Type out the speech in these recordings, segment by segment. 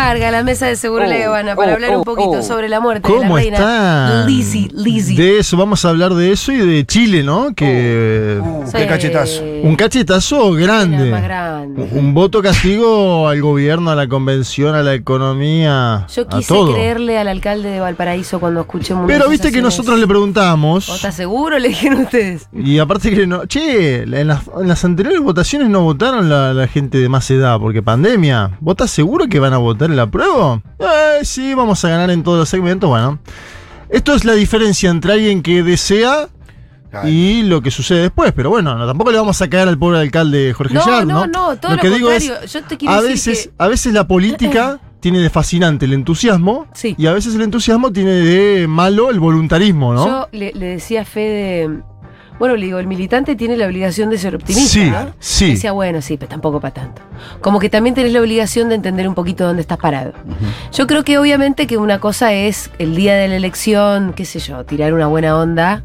Carga a la mesa de Seguro La Habana para oh, hablar un oh, poquito oh. sobre la muerte de la ¿Cómo reina está? Lizzie, Lizzie. De eso, vamos a hablar de eso y de Chile, ¿no? Que. Qué cachetazo. un cachetazo grande. más grande. Un voto castigo al gobierno, a la convención, a la economía, Yo a quise todo. creerle al alcalde de Valparaíso cuando escuché un Pero viste que nosotros le ¿Vos preguntamos estás seguro? Le dijeron ustedes. y aparte que no, che, en las, en las anteriores votaciones no votaron la, la gente de más edad porque pandemia. ¿Vos estás seguro que van a votar en la prueba? Eh, sí, vamos a ganar en todos los segmentos. Bueno, esto es la diferencia entre alguien que desea y lo que sucede después. Pero bueno, no, tampoco le vamos a caer al pobre alcalde Jorge No, Yar, no, ¿no? no, todo lo contrario. Yo te quiero a decir veces, que- a veces la política tiene de fascinante el entusiasmo Sí. y a veces el entusiasmo tiene de malo el voluntarismo, ¿no? Yo le, le decía a Fede. Bueno, le digo, el militante tiene la obligación de ser optimista. Sí, ¿no? sí. Decía, bueno, sí, pero tampoco para tanto. Como que también tenés la obligación de entender un poquito dónde estás parado. Yo creo que obviamente que una cosa es el día de la elección, qué sé yo, tirar una buena onda.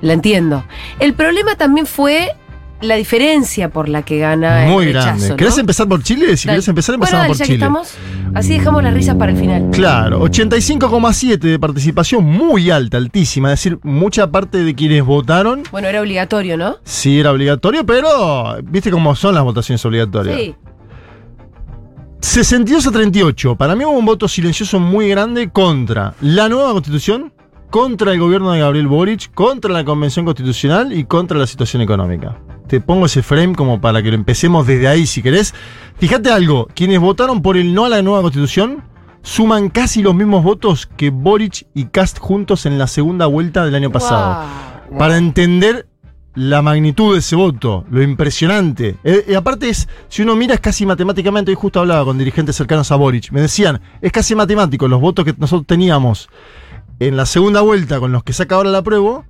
La entiendo. El problema también fue la diferencia por la que gana Muy el rechazo, grande. ¿no? ¿Querés empezar por Chile? Si Dale. querés empezar, empezamos por ya que Chile. estamos, así dejamos las risas para el final. Claro, 85,7 de participación muy alta, altísima. Es decir, mucha parte de quienes votaron Bueno, era obligatorio, ¿no? sí era obligatorio, pero viste cómo son las votaciones obligatorias. Sí. 62 a 38. Para mí hubo un voto silencioso muy grande contra la nueva constitución, contra el gobierno de Gabriel Boric, contra la convención constitucional y contra la situación económica. Te pongo ese frame como para que lo empecemos desde ahí si querés. Fíjate algo, quienes votaron por el no a la nueva constitución suman casi los mismos votos que Boric y Cast juntos en la segunda vuelta del año pasado. Para entender la magnitud de ese voto, lo impresionante. Eh, y aparte es, si uno mira es casi matemáticamente, hoy justo hablaba con dirigentes cercanos a Boric, me decían, es casi matemático los votos que nosotros teníamos en la segunda vuelta con los que saca ahora la prueba,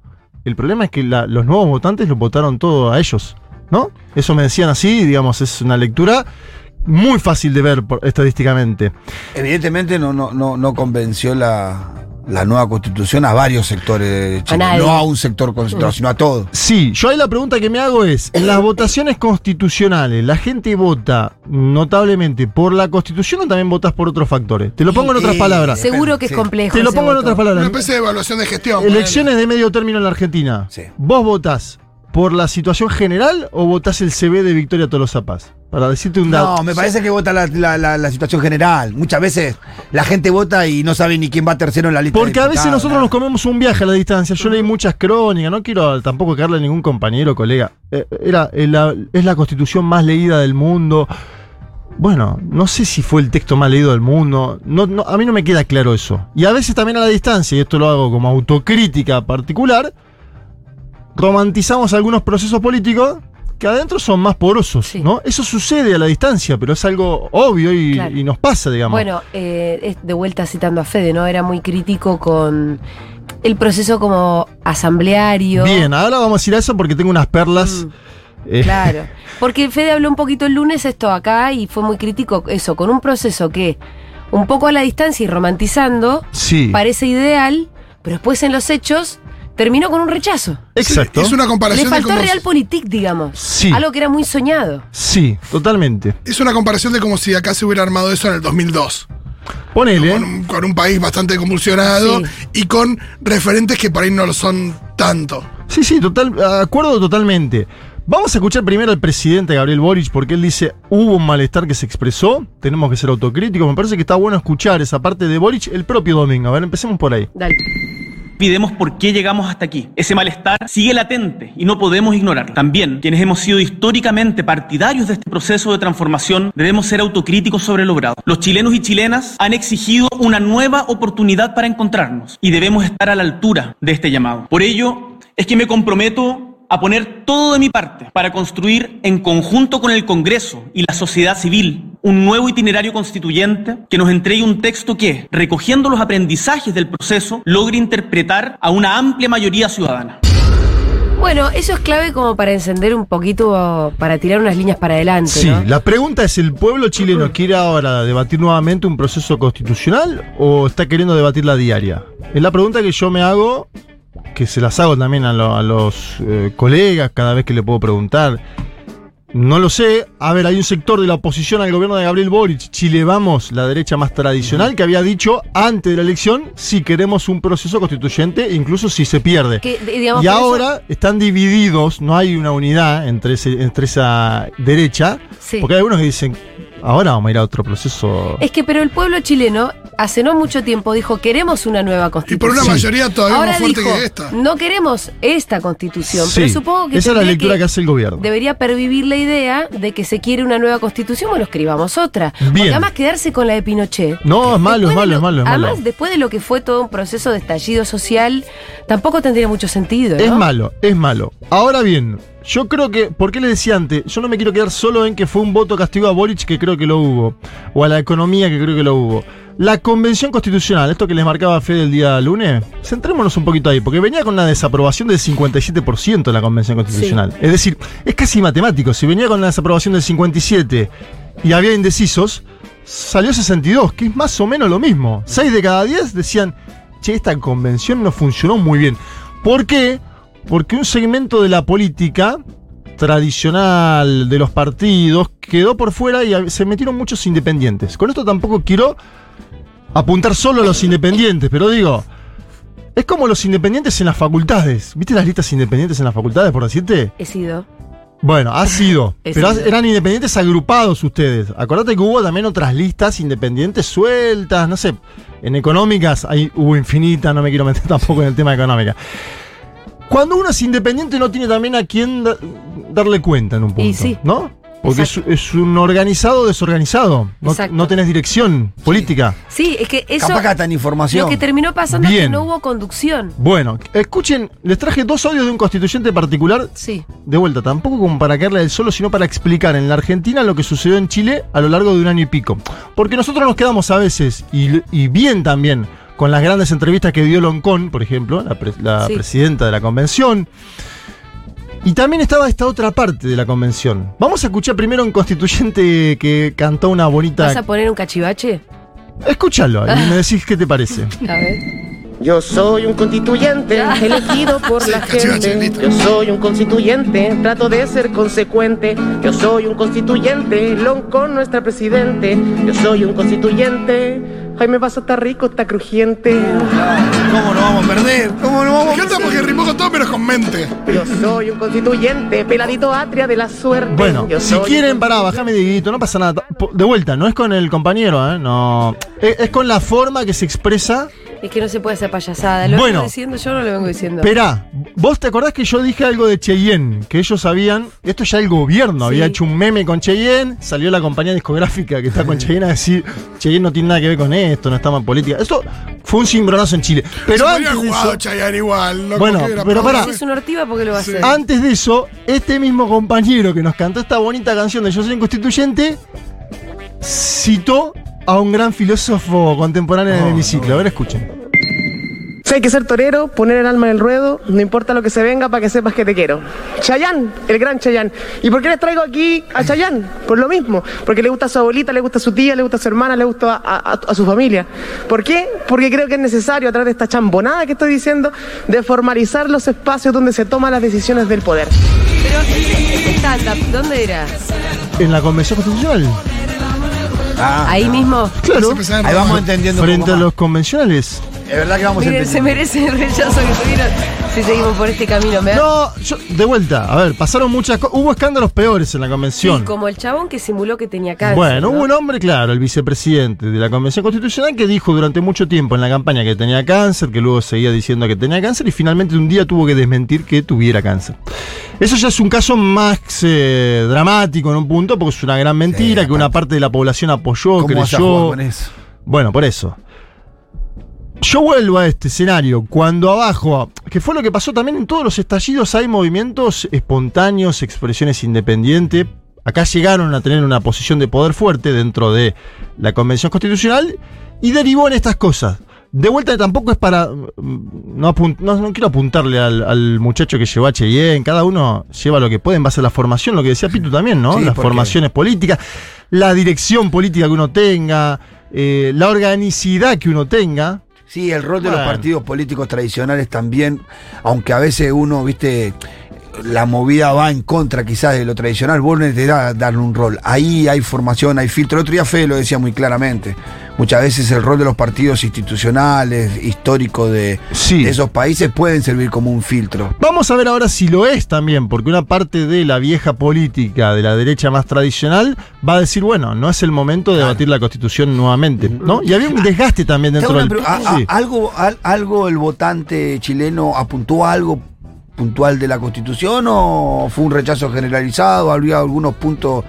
el problema es que los nuevos votantes lo votaron todo a ellos, ¿no? Eso me decían así, digamos, es una lectura muy fácil de ver estadísticamente. Evidentemente no, no, no, no convenció la, la nueva constitución a varios sectores de. No a un sector concentrado, sino a todos. Sí, yo ahí la pregunta que me hago es, en las votaciones constitucionales, ¿la gente vota notablemente por la constitución o también votas por otros factores? Te lo pongo en otras y- palabras. Seguro que es Sí. complejo. Te lo pongo en otras Una palabras. especie de evaluación de gestión. Elecciones de medio término en la Argentina. Sí. ¿Vos votás por la situación general o votás el CB de Victoria Tolosa Paz? Para decirte un dato. No, me parece que vota la, la- la- la situación general. Muchas veces la gente vota y no sabe ni quién va tercero en la lista. Porque a veces nosotros nada. nos comemos un viaje a la distancia. Yo leí muchas crónicas, no quiero tampoco caerle a ningún compañero o colega. Eh, Era, eh, es la constitución más leída del mundo. Bueno, no sé si fue el texto más leído del mundo. No, no, a mí no me queda claro eso. Y a veces también a la distancia, y esto lo hago como autocrítica particular, romantizamos algunos procesos políticos que adentro son más porosos, Sí. ¿no? Eso sucede a la distancia, pero es algo obvio y, Claro. y nos pasa, digamos. Bueno, eh, de vuelta citando a Fede, ¿no? Era muy crítico con el proceso como asambleario. Bien, ahora vamos a ir a eso porque tengo unas perlas. Mm, eh, Claro. Porque Fede habló un poquito el lunes esto acá y fue muy crítico eso, con un proceso que, un poco a la distancia y romantizando, Sí, parece ideal, pero después en los hechos terminó con un rechazo. exacto. Es una Le comparación de faltó cómo, realpolitik, digamos. Sí. Algo que era muy soñado. Sí, totalmente. es una comparación de como si acá se hubiera armado eso en el 2002. Ponele. Con un, con un país bastante convulsionado Sí. y con referentes que por ahí no lo son tanto. Sí, sí, total, acuerdo totalmente. Vamos a escuchar primero al presidente Gabriel Boric porque él dice, hubo un malestar que se expresó, tenemos que ser autocríticos. Me parece que está bueno escuchar esa parte de Boric el propio domingo. A ver, empecemos por ahí. Dale. Pidemos por qué llegamos hasta aquí. Ese malestar sigue latente y no podemos ignorarlo. También, quienes hemos sido históricamente partidarios de este proceso de transformación, debemos ser autocríticos sobre lo logrado. Los chilenos y chilenas han exigido una nueva oportunidad para encontrarnos y debemos estar a la altura de este llamado. Por ello, es que me comprometo a poner todo de mi parte para construir en conjunto con el Congreso y la sociedad civil un nuevo itinerario constituyente que nos entregue un texto que, recogiendo los aprendizajes del proceso, logre interpretar a una amplia mayoría ciudadana. Bueno, eso es clave como para encender un poquito, para tirar unas líneas para adelante. Sí, ¿no? la pregunta es, ¿el pueblo chileno quiere ahora debatir nuevamente un proceso constitucional o está queriendo debatir la diaria? Es la pregunta que yo me hago, que se las hago también a, lo- a los eh, colegas cada vez que le puedo preguntar. No lo sé. A ver, hay un sector de la oposición al gobierno de Gabriel Boric, Chile Vamos, la derecha más tradicional, que había dicho antes de la elección si queremos un proceso constituyente, incluso si se pierde. Que, digamos, Y eso- ahora están divididos, no hay una unidad entre, ese- entre esa derecha, Sí. porque hay algunos que dicen, ahora vamos a ir a otro proceso. Es que, pero el pueblo chileno hace no mucho tiempo dijo queremos una nueva Y constitución. por una Sí. mayoría todavía Ahora más fuerte dijo, que esta. no queremos esta constitución, Sí, pero supongo que esa es la lectura que, hace el gobierno. debería pervivir la idea de que se quiere una nueva constitución, bueno, escribamos otra. Bien. Porque además quedarse con la de Pinochet. No, es malo, es malo, es lo- malo, es malo. Además, después de lo que fue todo un proceso de estallido social, tampoco tendría mucho sentido. ¿no? Es malo, es malo. Ahora bien, yo creo que, ¿por qué le decía antes? Yo no me quiero quedar solo en que fue un voto castigo a Boric, que creo que lo hubo, o a la economía, que creo que lo hubo. La convención constitucional, esto que les marcaba Fede el día lunes, centrémonos un poquito ahí, porque venía con una desaprobación del 57% en la convención constitucional. Es decir, es casi matemático. Si venía con una desaprobación del 57% y había indecisos, salió 62, que es más o menos lo mismo. 6 de cada 10 decían, che, esta convención no funcionó muy bien. ¿Por qué? Porque un segmento de la política tradicional de los partidos quedó por fuera y se metieron muchos independientes. Con esto tampoco quiero apuntar solo a los independientes, pero digo, es como los independientes en las facultades. ¿Viste las listas independientes en las facultades, por decirte? He sido. Bueno, ha sido. He pero sido. eran independientes agrupados ustedes. Acordate que hubo también otras listas independientes sueltas, no sé. En económicas hay, hubo infinita, no me quiero meter tampoco en el tema económica. Cuando uno es independiente no tiene también a quién da- darle cuenta en un punto. Y sí. ¿No? Porque es, un organizado desorganizado. No, Exacto. no tenés dirección política. Sí, es que eso. Capaz en información. Lo que terminó pasando es que no hubo conducción. Bueno, escuchen, les traje dos audios de un constituyente particular Sí. de vuelta, tampoco como para caerle del solo, sino para explicar en la Argentina lo que sucedió en Chile a lo largo de un año y pico. Porque nosotros nos quedamos a veces, y, y bien también, con las grandes entrevistas que dio Loncón, por ejemplo, la, pre- la Sí. presidenta de la convención. Y también estaba esta otra parte de la convención. Vamos a escuchar primero a un constituyente que cantó una ¿Vas bonita. a poner un cachivache? Escúchalo y me decís qué te parece. A ver. Yo soy un constituyente elegido por la gente. Yo soy un constituyente, trato de ser consecuente. Yo soy un constituyente, Loncón nuestra presidente. Yo soy un constituyente, Jaime Paso está rico, está crujiente. ¿Cómo no vamos a perder? ¿Cómo no vamos a encanta porque rimó con todo menos con mente. Yo soy un constituyente, peladito atria de la suerte. Bueno, Yo si soy quieren, pará, bajame Dieguito, no pasa nada. Po- De vuelta, no es con el compañero, ¿eh? No. Es, es con la forma que se expresa. Es que no se puede hacer payasada. Lo Bueno. vengo diciendo, yo no lo vengo diciendo. Esperá, vos te acordás que yo dije algo de Cheyenne, que ellos sabían, esto ya el gobierno había Sí. hecho un meme con Cheyenne, salió la compañía discográfica que está con Cheyenne a decir, Cheyenne no tiene nada que ver con esto, no estamos en política. Esto fue un cimbronazo en Chile. Pero Se podría antes haber de jugado eso, Chayanne igual. loco, Bueno, que era pero para- pará. Si es un ortiva, ¿por qué lo va a Sí. hacer? antes de eso, este mismo compañero que nos cantó esta bonita canción de Yo soy un constituyente, citó a un gran filósofo contemporáneo en el hemiciclo. A ver, escuchen. Si hay que ser torero, poner el alma en el ruedo, no importa lo que se venga para que sepas que te quiero. Chayán, el gran Chayán. ¿Y por qué les traigo aquí a Chayán? Por lo mismo. Porque le gusta a su abuelita, le gusta a su tía, le gusta a su hermana, le gusta a, a- a su familia. ¿Por qué? Porque creo que es necesario, a través de esta chambonada que estoy diciendo, de formalizar los espacios donde se toman las decisiones del poder. Pero, stand-up, ¿dónde era? En la convención constitucional. Ah, Ahí mismo. Claro. Ahí vamos entendiendo un Frente a más. los convencionales. Es verdad que vamos Miren, se entendiendo. merece el rechazo que tuvieron si seguimos por este camino. ¿me? No, yo, de vuelta, a ver, pasaron muchas cosas. Hubo escándalos peores en la convención. Sí, como el chabón que simuló que tenía cáncer. Bueno, ¿no? hubo un hombre, claro, el vicepresidente de la Convención Constitucional, que dijo durante mucho tiempo en la campaña que tenía cáncer, que luego seguía diciendo que tenía cáncer y finalmente un día tuvo que desmentir que tuviera cáncer. Eso ya es un caso más eh, dramático en un punto, porque es una gran mentira, Sí, que una parte de la población apoyó, ¿Cómo a creyó. con eso? Bueno, por eso. Yo vuelvo a este escenario cuando abajo, que fue lo que pasó también en todos los estallidos, hay movimientos espontáneos, expresiones independientes. Acá llegaron a tener una posición de poder fuerte dentro de la Convención Constitucional y derivó en estas cosas. De vuelta tampoco es para. mm, No, apun- no, no quiero apuntarle al, al muchacho que llevó a Cheyenne. Cada uno lleva lo que puede en base a la formación, lo que decía Pitu también, ¿no? Sí, Las formaciones políticas, la dirección política que uno tenga, eh, la organicidad que uno tenga. Sí, el rol de Bueno. los partidos políticos tradicionales también, aunque a veces uno, viste, la movida va en contra quizás de lo tradicional, vos necesitas darle un rol. Ahí hay formación, hay filtro. El otro día Fede lo decía muy claramente. Muchas veces el rol de los partidos institucionales, históricos de, Sí. de esos países pueden servir como un filtro. Vamos a ver ahora si lo es también, porque una parte de la vieja política de la derecha más tradicional va a decir, bueno, no es el momento de debatir la constitución nuevamente, ¿no? Y había un desgaste también dentro del... Ah, Sí. ah, algo, al- ¿Algo el votante chileno apuntó a algo puntual de la constitución o fue un rechazo generalizado? ¿Habría algunos puntos...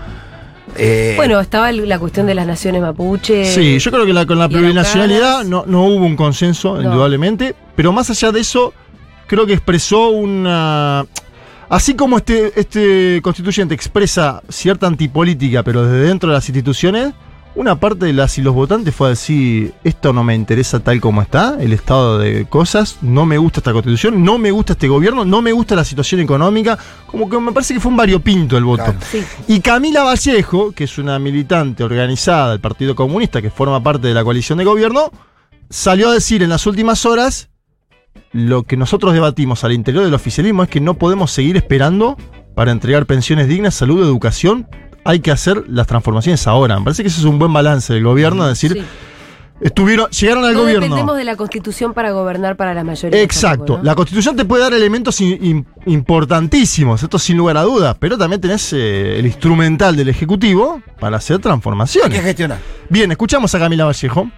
eh, Bueno, estaba la cuestión de las naciones mapuche. Sí, yo creo que la- con la plurinacionalidad no, no hubo un consenso, No. indudablemente, pero más allá de eso, creo que expresó una... Así como este, este constituyente expresa cierta antipolítica, pero desde dentro de las instituciones, una parte de las y los votantes fue a decir, esto no me interesa tal como está, el estado de cosas, no me gusta esta constitución, no me gusta este gobierno, no me gusta la situación económica, como que me parece que fue un variopinto el voto. Claro. Sí. Y Camila Vallejo, que es una militante organizada del Partido Comunista, que forma parte de la coalición de gobierno, salió a decir en las últimas horas lo que nosotros debatimos al interior del oficialismo es que no podemos seguir esperando para entregar pensiones dignas, salud, educación. Hay que hacer las transformaciones ahora. Me parece que ese es un buen balance del gobierno, es decir, Sí. estuvieron, llegaron al No gobierno. dependemos de la constitución para gobernar para la mayoría. Exacto. tampoco, ¿no? La constitución te puede dar elementos in- in- importantísimos, esto sin lugar a dudas, pero también tenés eh, el instrumental del Ejecutivo para hacer hay que transformaciones. gestionar. Bien, escuchamos a Camila Vallejo.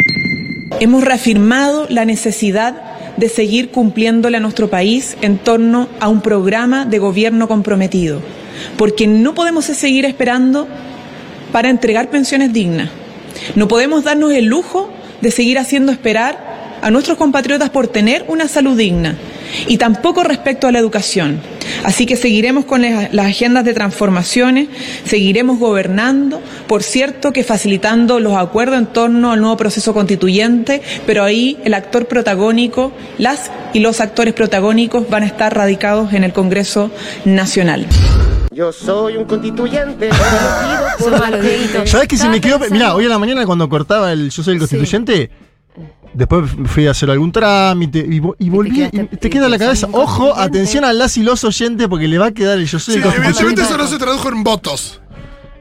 Hemos reafirmado la necesidad de seguir cumpliéndole a nuestro país en torno a un programa de gobierno comprometido, porque no podemos seguir esperando para entregar pensiones dignas. No podemos darnos el lujo de seguir haciendo esperar a nuestros compatriotas por tener una salud digna y tampoco respecto a la educación. Así que seguiremos con las agendas de transformaciones, seguiremos gobernando, por cierto que facilitando los acuerdos en torno al nuevo proceso constituyente, pero ahí el actor protagónico, las y los actores protagónicos van a estar radicados en el Congreso Nacional. Yo soy un constituyente. por. ¿Sabes que si me quedo.? Mira, hoy a la mañana cuando cortaba el Yo soy el Sí. constituyente. Después fui a hacer algún trámite y, vo- y volví. quedaste- y te queda en la cabeza. en Ojo, atención a las y los oyentes porque le va a quedar el Yo soy Sí, el constituyente. evidentemente eso no se tradujo en votos.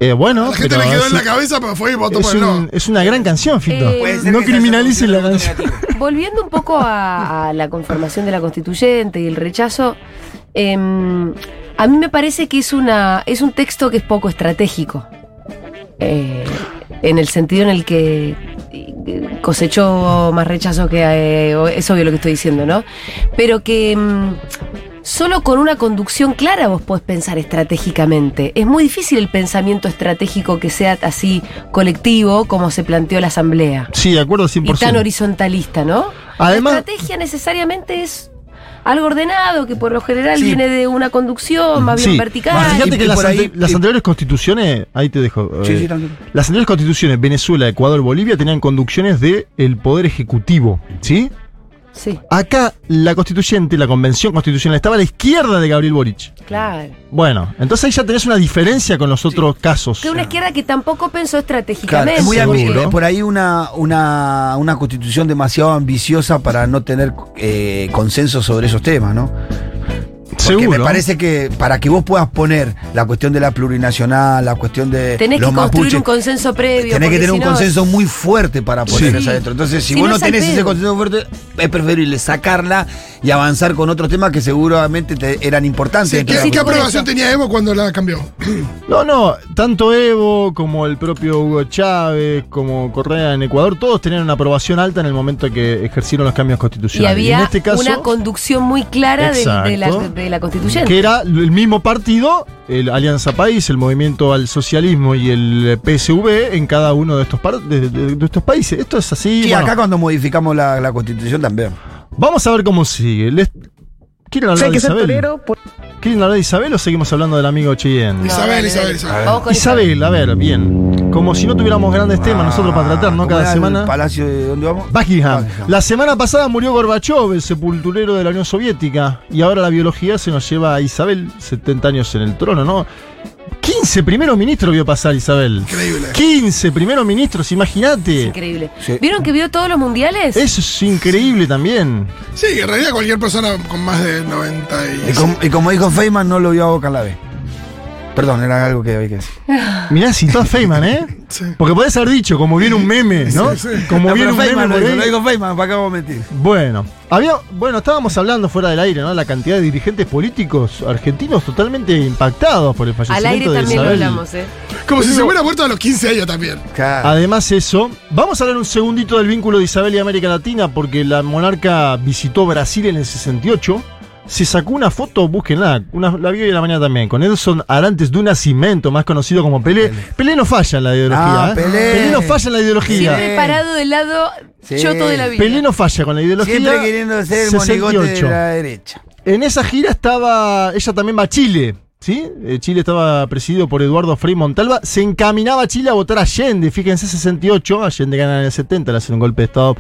Eh, bueno, La gente pero le quedó es, en la cabeza, pero fue y votó es por el no. es una gran canción, Fito. Eh, no criminalicen la canción. Volviendo un poco a, a la conformación de la constituyente y el rechazo, em, a mí me parece que es, una, es un texto que es poco estratégico. Eh, en el sentido en el que eh, cosechó más rechazo que... eh, es obvio lo que estoy diciendo, ¿no? Pero que... em, Solo con una conducción clara vos podés pensar estratégicamente. Es muy difícil el pensamiento estratégico que sea así colectivo como se planteó la Asamblea Sí, de acuerdo 100%. y tan horizontalista, ¿no? Además- la estrategia necesariamente es algo ordenado que por lo general Sí. viene de una conducción más bien Sí. vertical. Más Fíjate que las, ahí- las anteriores constituciones, ahí te dejo. Sí, eh, sí, tranquilo. las anteriores constituciones, Venezuela, Ecuador, Bolivia, tenían conducciones del el poder ejecutivo, ¿sí? Sí, Acá la constituyente, la convención constitucional, estaba a la izquierda de Gabriel Boric. claro. Bueno, entonces ahí ya tenés una diferencia con los otros casos. Que una izquierda que tampoco pensó Claro, estratégicamente. es muy ambi- por ahí una, una, una constitución demasiado ambiciosa para no tener eh, consenso sobre esos temas, ¿no? Porque Seguro. me parece que para que vos puedas poner la cuestión de la plurinacional, la cuestión de Tenés los que construir mapuches, un consenso previo. tenés que tener si un no- consenso muy fuerte para poner Sí. eso adentro. Entonces, si, Si vos no tenés ese consenso fuerte, es preferible sacarla y avanzar con otros temas que seguramente te- eran importantes. Sí, ¿qué- ¿Y aprobación tenía Evo cuando la cambió? No, no, tanto Evo como el propio Hugo Chávez, como Correa en Ecuador, todos tenían una aprobación alta en el momento que ejercieron los cambios Y constitucionales. había en este caso, una conducción muy clara de, la, de la constituyente. que era el mismo partido, el Alianza País, el Movimiento al Socialismo y el PSV en cada uno de estos, par- de, de- de estos países. Esto es así. Sí, bueno, acá cuando modificamos la, la constitución también. Vamos a ver cómo sigue. Les... ¿Quieren hablar de Isabel? por- ¿Quieren hablar de Isabel o seguimos hablando del amigo Cheyenne? Isabel, Isabel. Isabel. Isabel, a ver, bien. Como si no tuviéramos grandes temas nosotros para tratar, ¿no? ¿Cómo Cada el semana. palacio de dónde vamos? Buckingham. Buckingham. La semana pasada murió Gorbachev, el sepulturero de la Unión Soviética. Y ahora la biología se nos lleva a Isabel, 70 años en el trono, ¿no? 15 primeros ministros vio pasar Isabel. Increíble. 15 primeros ministros, imagínate. Increíble. Sí. ¿Vieron que vio todos los mundiales? Eso es increíble también. Sí, en realidad cualquier persona con más de 90 y... Y, com- y como dijo Feynman, no lo vio a Boca en la B. Perdón, era algo que había que decir. Mirá, citó a Feynman, ¿eh? Sí. Porque podés haber dicho, como viene un meme, ¿no? Sí, sí. Como No, viene un meme Feynman lo ahí. lo dijo Feynman, ¿para qué vamos a mentir? Bueno, había, bueno, estábamos hablando fuera del aire, ¿no? La cantidad de dirigentes políticos argentinos totalmente impactados por el Al fallecimiento aire de también lo hablamos, ¿eh? Como si se hubiera muerto a los 15 años también. Claro. Además eso, vamos a hablar un segundito del vínculo de Isabel y América Latina porque la monarca visitó Brasil en el 68. Se sacó una foto, búsquenla, una, la vi hoy en la mañana también, con Edson Arantes de Nacimiento, más conocido como Pelé. Pelé no falla en la ideología, Ah, ¿eh? Pelé. no falla en la ideología. Siempre parado del lado Sí. choto de la vida. Pelé no falla con la ideología. Siempre queriendo ser el monigote de 68. la derecha. En esa gira estaba, ella también va a Chile, ¿sí? Eh, Chile estaba presidido por Eduardo Frei Montalva. Se encaminaba a Chile a votar a Allende, fíjense, 68. Allende gana en el 70, le hacen un golpe de Estado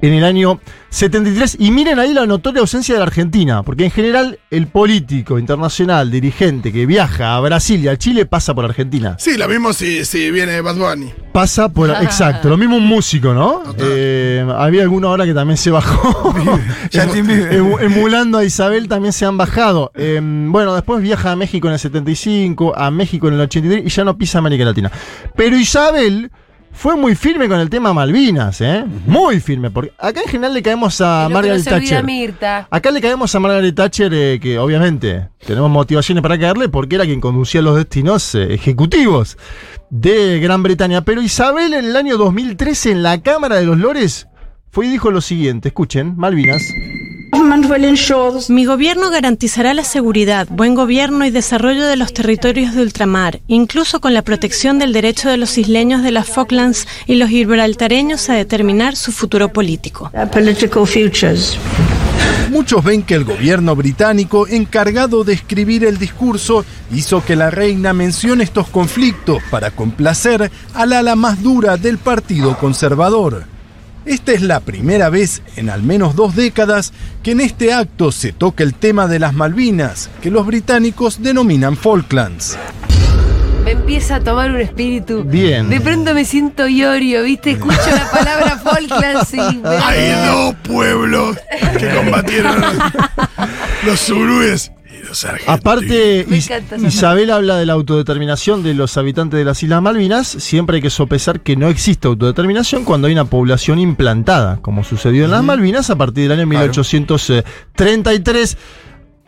en el año 73. Y miren ahí la notoria ausencia de la Argentina, porque en general el político internacional, dirigente que viaja a Brasil y a Chile pasa por Argentina. Sí, lo mismo si, si viene Bad Bunny. Pasa por. Exacto, lo mismo un músico, ¿no? Eh, había alguna hora que también se bajó. Bieber. Emu- Emulando a Isabel también se han bajado. Eh, bueno, después viaja a México en el 75, a México en el 83 y ya no pisa América Latina. Pero Isabel fue muy firme con el tema Malvinas, ¿eh? Muy firme. Porque acá en general le caemos a Margaret no Thatcher. Mirta. Acá le caemos a Margaret Thatcher, eh, que obviamente tenemos motivaciones para caerle porque era quien conducía los destinos eh, ejecutivos de Gran Bretaña. Pero Isabel en el año 2013 en la Cámara de los Lores fue y dijo lo siguiente, escuchen, Malvinas. Mi gobierno garantizará la seguridad, buen gobierno y desarrollo de los territorios de ultramar, incluso con la protección del derecho de los isleños de las Falklands y los gibraltareños a determinar su futuro político. Muchos ven que el gobierno británico, encargado de escribir el discurso, hizo que la reina mencione estos conflictos para complacer al ala más dura del Partido Conservador. Esta es la primera vez en al menos dos décadas que en este acto se toca el tema de las Malvinas, que los británicos denominan Falklands. Me empieza a tomar un espíritu. Bien. De pronto me siento Iorio, ¿viste? Escucho la palabra Falklands y me- Hay dos pueblos que combatieron los zurúes Aparte, Is- Isabel habla de la autodeterminación de los habitantes de las Islas Malvinas. Siempre hay que sopesar que no existe autodeterminación cuando hay una población implantada, como sucedió en las Malvinas a partir del año 1833.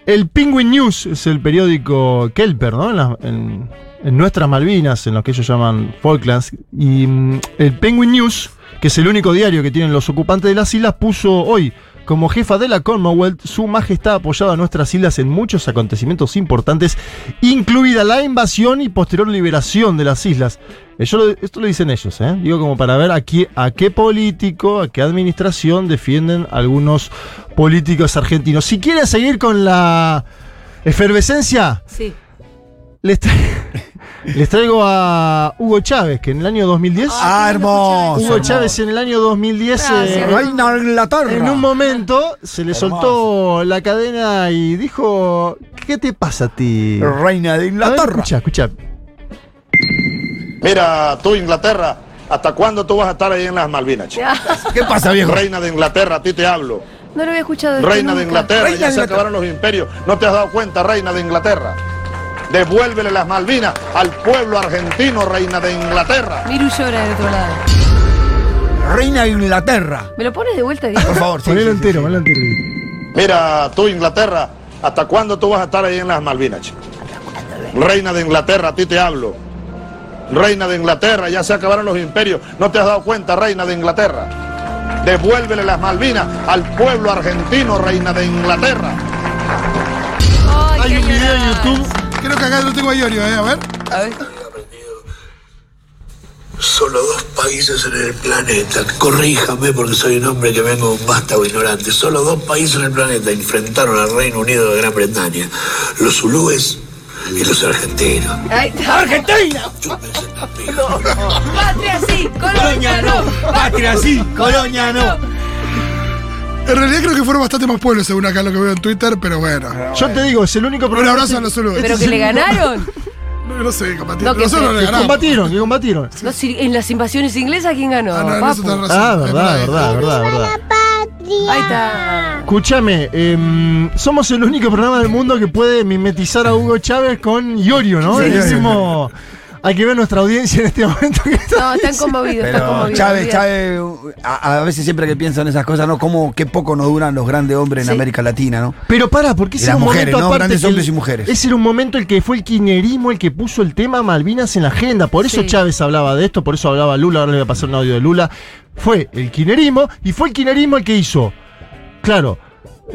El Penguin News es el periódico Kelper, ¿no? En, la- en- en nuestras Malvinas, en lo que ellos llaman Falklands. Y mm, el Penguin News, que es el único diario que tienen los ocupantes de las islas, puso hoy como jefa de la Commonwealth, su majestad ha apoyado a nuestras islas en muchos acontecimientos importantes, incluida la invasión y posterior liberación de las islas. Eso lo- esto lo dicen ellos, ¿eh? Digo como para ver a qué, a qué político, a qué administración defienden algunos políticos argentinos. Si quieren seguir con la efervescencia, Sí. Les, tra- les traigo a Hugo Chávez, que en el año 2010... Ah, hermoso. Hugo Chávez en el año 2010... Gracias. eh, Reina de Inglaterra. en un momento se le Hermoso. soltó la cadena y dijo, ¿qué te pasa a ti? Reina de Inglaterra. escucha, escucha. Mira, tú Inglaterra, ¿hasta cuándo tú vas a estar ahí en las Malvinas? chico? ¿Qué pasa, viejo? Reina de Inglaterra, a ti te hablo. No lo había escuchado. Reina de. Inglaterra, Reina ya de se Inglaterra. acabaron los imperios. ¿No te has dado cuenta, Reina de Inglaterra? Devuélvele las Malvinas al pueblo argentino, Reina de Inglaterra. Miru llora del otro lado. Reina de Inglaterra. ¿Me lo pones de vuelta, Diego? Por favor, sí. Ponelo sí, entero, sí, ponelo entero. Mira, tú Inglaterra, ¿hasta cuándo tú vas a estar ahí en las Malvinas? chico? Reina de Inglaterra, a ti te hablo. Reina de Inglaterra, ya se acabaron los imperios. ¿No te has dado cuenta, Reina de Inglaterra? Devuélvele las Malvinas al pueblo argentino, Reina de Inglaterra. Ay, Hay un video en. YouTube. Creo que acá lo tengo a Iorio, ¿eh? A ver. A ver. Solo dos países en el planeta, corríjame porque soy un hombre que vengo de un vástago ignorante, solo dos países en el planeta enfrentaron al Reino Unido de Gran Bretaña, los zulúes y los argentinos. ¡Argentina! Patria sí, colonia no. ¡Patria sí! ¡Colonia no! En realidad creo que fueron bastante más pueblos según acá lo que veo en Twitter, pero bueno. Yo te digo, es el único Un programa. abrazo a los zulúes. Pero que le ganaron. No, no sé, capaz. No, que Nosotros se- le Que ganamos. combatieron, que combatieron. No, si- en las invasiones inglesas, ¿quién ganó? Ah, no, Papu. razón. Ah, verdad, verdad. verdad, verdad. Ahí está. Escúchame, em, somos el único programa del mundo que puede mimetizar a Hugo Chávez con Iorio, ¿no? Sí. El mismo- Hay que ver nuestra audiencia en este momento. que está No, están conmovidos, están Pero conmovidos. Chávez. Chávez, a, a veces siempre que pienso en esas cosas, ¿no? Como qué poco nos duran los grandes hombres Sí. en América Latina, ¿no? Pero para, porque ese era un mujeres, momento ¿no? aparte Grandes hombres y mujeres. Ese era un momento el que fue el kirchnerismo el que puso el tema Malvinas en la agenda. Por eso Sí. Chávez hablaba de esto, por eso hablaba Lula, ahora le voy a pasar un audio de Lula. Fue el kirchnerismo y fue el kirchnerismo el que hizo. Claro.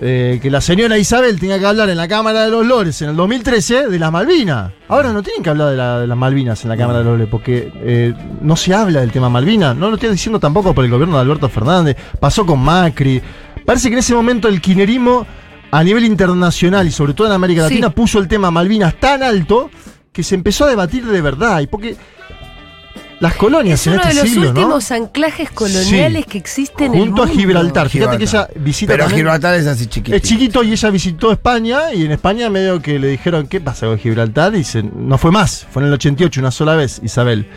Eh, que la señora Isabel tenga que hablar en la Cámara de los Lores en el 2013 de las Malvinas. Ahora no tienen que hablar de, la- de las Malvinas en la Cámara de los Lores porque eh, no se habla del tema Malvinas. No lo estoy diciendo tampoco por el gobierno de Alberto Fernández. Pasó con Macri. Parece que en ese momento el kirchnerismo a nivel internacional y sobre todo en América Sí. Latina puso el tema Malvinas tan alto que se empezó a debatir de verdad. Y porque las colonias Es en uno este de los siglo, ¿no? últimos anclajes coloniales Sí. que existen en el Junto a mundo. Gibraltar. Fíjate que ella visita Pero también- Gibraltar es así chiquito. es chiquito y ella visitó España y en España medio que le dijeron qué pasa con Gibraltar y se- no fue más, fue en el 88 una sola vez, Isabel.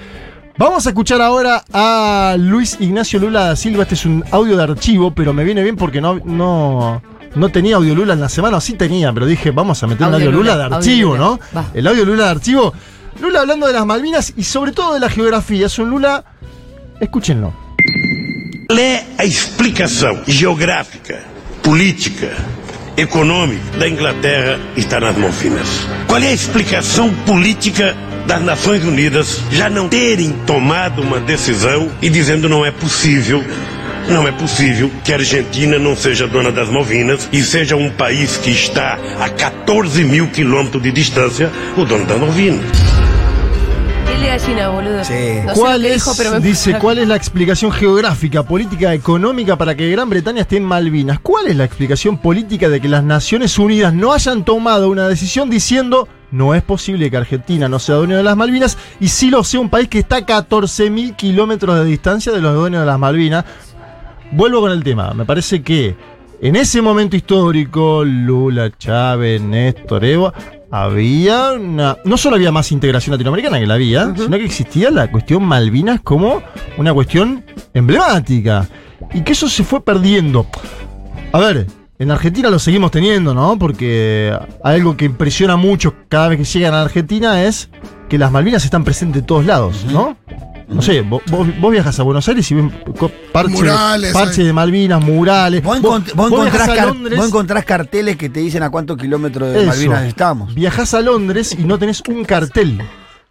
Vamos a escuchar ahora a Luis Ignacio Lula da Silva, este es un audio de archivo, pero me viene bien porque no, no, no tenía audio Lula en la semana, o sí tenía, pero dije vamos a meter un Audio audio Lula, Lula, de audio archivo, Lula. ¿no? Va. El audio Lula de archivo. Lula hablando de las Malvinas y sobre todo de la geografía, es un Lula, escúchenlo. Qual é a explicação geográfica, política, econômica da Inglaterra estar nas Malvinas? Qual é a explicação política das Nações Unidas já não terem tomado uma decisão e dizendo não é possível não é possível que a Argentina não seja dona das Malvinas e seja um país que está a 14 mil quilômetros de distância o dono das Malvinas. Piel de gallina, boludo. Sí. No sé ¿Cuál lo que es, dijo, pero me dice, cuál es la explicación geográfica, política, económica para que Gran Bretaña esté en Malvinas? ¿Cuál es la explicación política de que las Naciones Unidas no hayan tomado una decisión diciendo no es posible que Argentina no sea dueño de las Malvinas y sí lo sea un país que está a 14.000 kilómetros de distancia de los dueños de las Malvinas? Vuelvo con el tema. Me parece que en ese momento histórico, Lula, Chávez, Néstor, Evo, había una. No solo había más integración latinoamericana que la había, sino que existía la cuestión Malvinas como una cuestión emblemática. Y que eso se fue perdiendo. A ver, en Argentina lo seguimos teniendo, ¿no? Porque algo que impresiona mucho cada vez que llegan a Argentina es que las Malvinas están presentes en todos lados, ¿no? No sé, vos, viajas a Buenos Aires y ven co- parche, Murales, parche hay. de Malvinas, murales. Vos, Vos- encont- vos vos encontrás a Londres, vos encontrás carteles que te dicen a cuántos kilómetros de Eso. Malvinas estamos. viajás a Londres y no tenés un cartel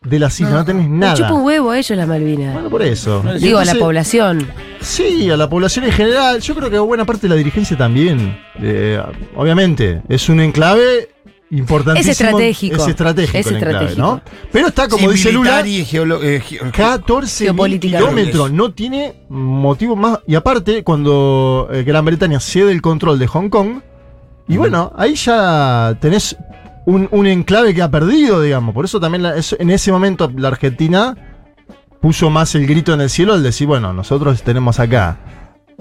de las islas, no, tenés Me nada. chupa un huevo a ellos la Malvinas. Bueno, por eso. Digo, a la población. Sí, a la población en general. Yo creo que buena parte de la dirigencia también. Eh, obviamente, es un enclave importantísimo. Es estratégico. Es estratégico. Es el enclave, estratégico. ¿no? Pero está, como Sí, dice Lula, militar y geolo- eh, ge- 14 Geopolítica. kilómetros. No tiene motivo más. Y aparte, cuando eh, Gran Bretaña cede el control de Hong Kong, y bueno, ahí ya tenés un, un enclave que ha perdido, digamos. Por eso también la- es- en ese momento la Argentina puso más el grito en el cielo al decir, bueno, nosotros tenemos acá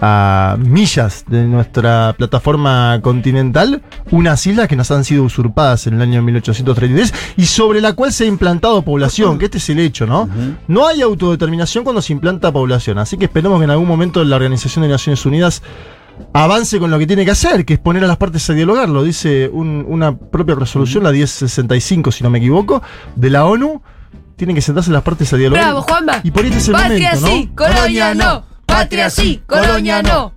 a millas de nuestra plataforma continental unas islas que nos han sido usurpadas en el año 1833 y sobre la cual se ha implantado población, que este es el hecho, ¿no? No hay autodeterminación cuando se implanta población, así que esperemos que en algún momento la Organización de Naciones Unidas avance con lo que tiene que hacer, que es poner a las partes a dialogar, lo dice un- una propia resolución, la 1065, si no me equivoco, de la ONU. Tienen que sentarse las partes a dialogar. Bravo, Juanma. Y por este es el Patria momento, ¿no? sí, colonia no. Patria sí, colonia no.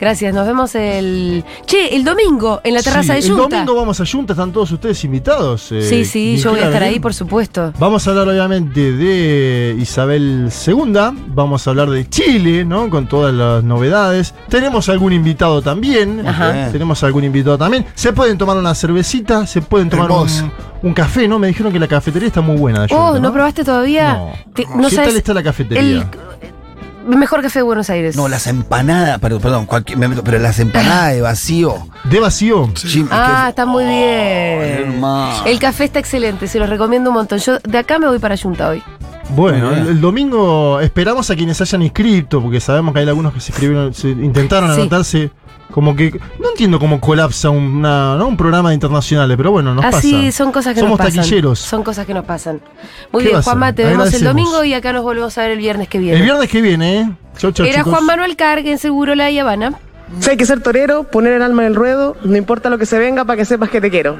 Gracias, nos vemos el. Che, el domingo en la terraza Sí, de El Junta. domingo vamos a Junta, están todos ustedes invitados. eh, sí, sí, yo voy a estar ahí, por supuesto. Vamos a hablar obviamente de Isabel II, vamos a hablar de Chile, ¿no? Con todas las novedades. Tenemos algún invitado también. Ajá. Tenemos algún invitado también. Se pueden tomar una cervecita, se pueden tomar un, café, ¿no? Me dijeron que la cafetería está muy buena. de Oh, ¿no probaste todavía? No. Te- no ¿Qué sabes tal está la cafetería? el el mejor café de Buenos Aires. No, las empanadas, perdón, perdón, cualquier- me meto, pero las empanadas de vacío. ¿De vacío? Sí, Ah, que- está muy bien. hermano. El café está excelente, se los recomiendo un montón. Yo de acá me voy para Junta hoy. Bueno, el, el domingo esperamos a quienes hayan inscrito, porque sabemos que hay algunos que se inscribieron, se intentaron Sí. anotarse. Como que. No entiendo cómo colapsa una, ¿no? un programa de internacionales, pero bueno, nos Así pasa. son cosas que Somos nos pasan. taquilleros. Son cosas que nos pasan. Muy ¿Qué bien? Juanma, te vemos el domingo y acá nos volvemos a ver el viernes que viene. El viernes que viene, ¿eh? Chau, chau, Era chicos. Juan Manuel Cargue en Seguro La Habana. Si hay que ser torero, poner el alma en el ruedo, no importa lo que se venga para que sepas que te quiero.